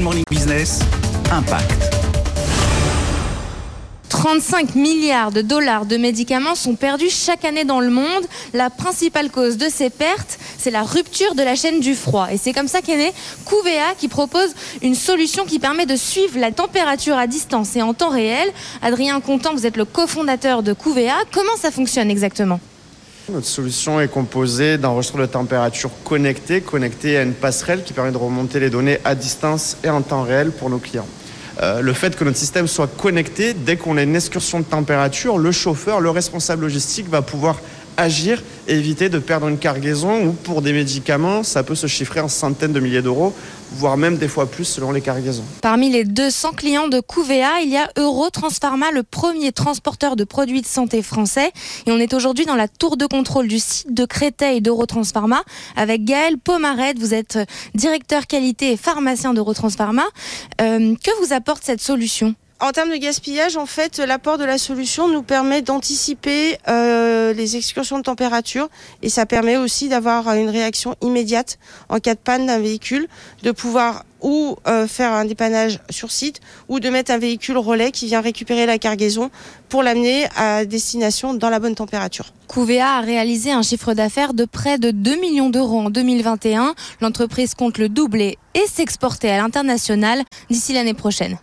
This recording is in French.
Morning Business, Impact. 35 milliards de dollars de médicaments sont perdus chaque année dans le monde. La principale cause de ces pertes, c'est la rupture de la chaîne du froid. Et c'est comme ça qu'est né Couvea qui propose une solution qui permet de suivre la température à distance et en temps réel. Adrien Contant, vous êtes le cofondateur de Couvea. Comment ça fonctionne exactement? Notre solution est composée d'un registre de température connecté, connecté à une passerelle qui permet de remonter les données à distance et en temps réel pour nos clients. Euh, le fait que notre système soit connecté, dès qu'on a une excursion de température, le chauffeur, le responsable logistique va pouvoir agir et éviter de perdre une cargaison ou pour des médicaments, ça peut se chiffrer en centaines de milliers d'euros, voire même des fois plus selon les cargaisons. Parmi les 200 clients de Couvea, il y a Eurotransparma, le premier transporteur de produits de santé français. Et on est aujourd'hui dans la tour de contrôle du site de Créteil d'Eurotransparma avec Gaël Pomaret. Vous êtes directeur qualité et pharmacien d'Eurotransparma. Euh, que vous apporte cette solution? En termes de gaspillage, en fait, l'apport de la solution nous permet d'anticiper euh, les excursions de température et ça permet aussi d'avoir une réaction immédiate en cas de panne d'un véhicule, de pouvoir ou euh, faire un dépannage sur site ou de mettre un véhicule relais qui vient récupérer la cargaison pour l'amener à destination dans la bonne température. Couvea a réalisé un chiffre d'affaires de près de 2 millions d'euros en 2021. L'entreprise compte le doubler et s'exporter à l'international d'ici l'année prochaine.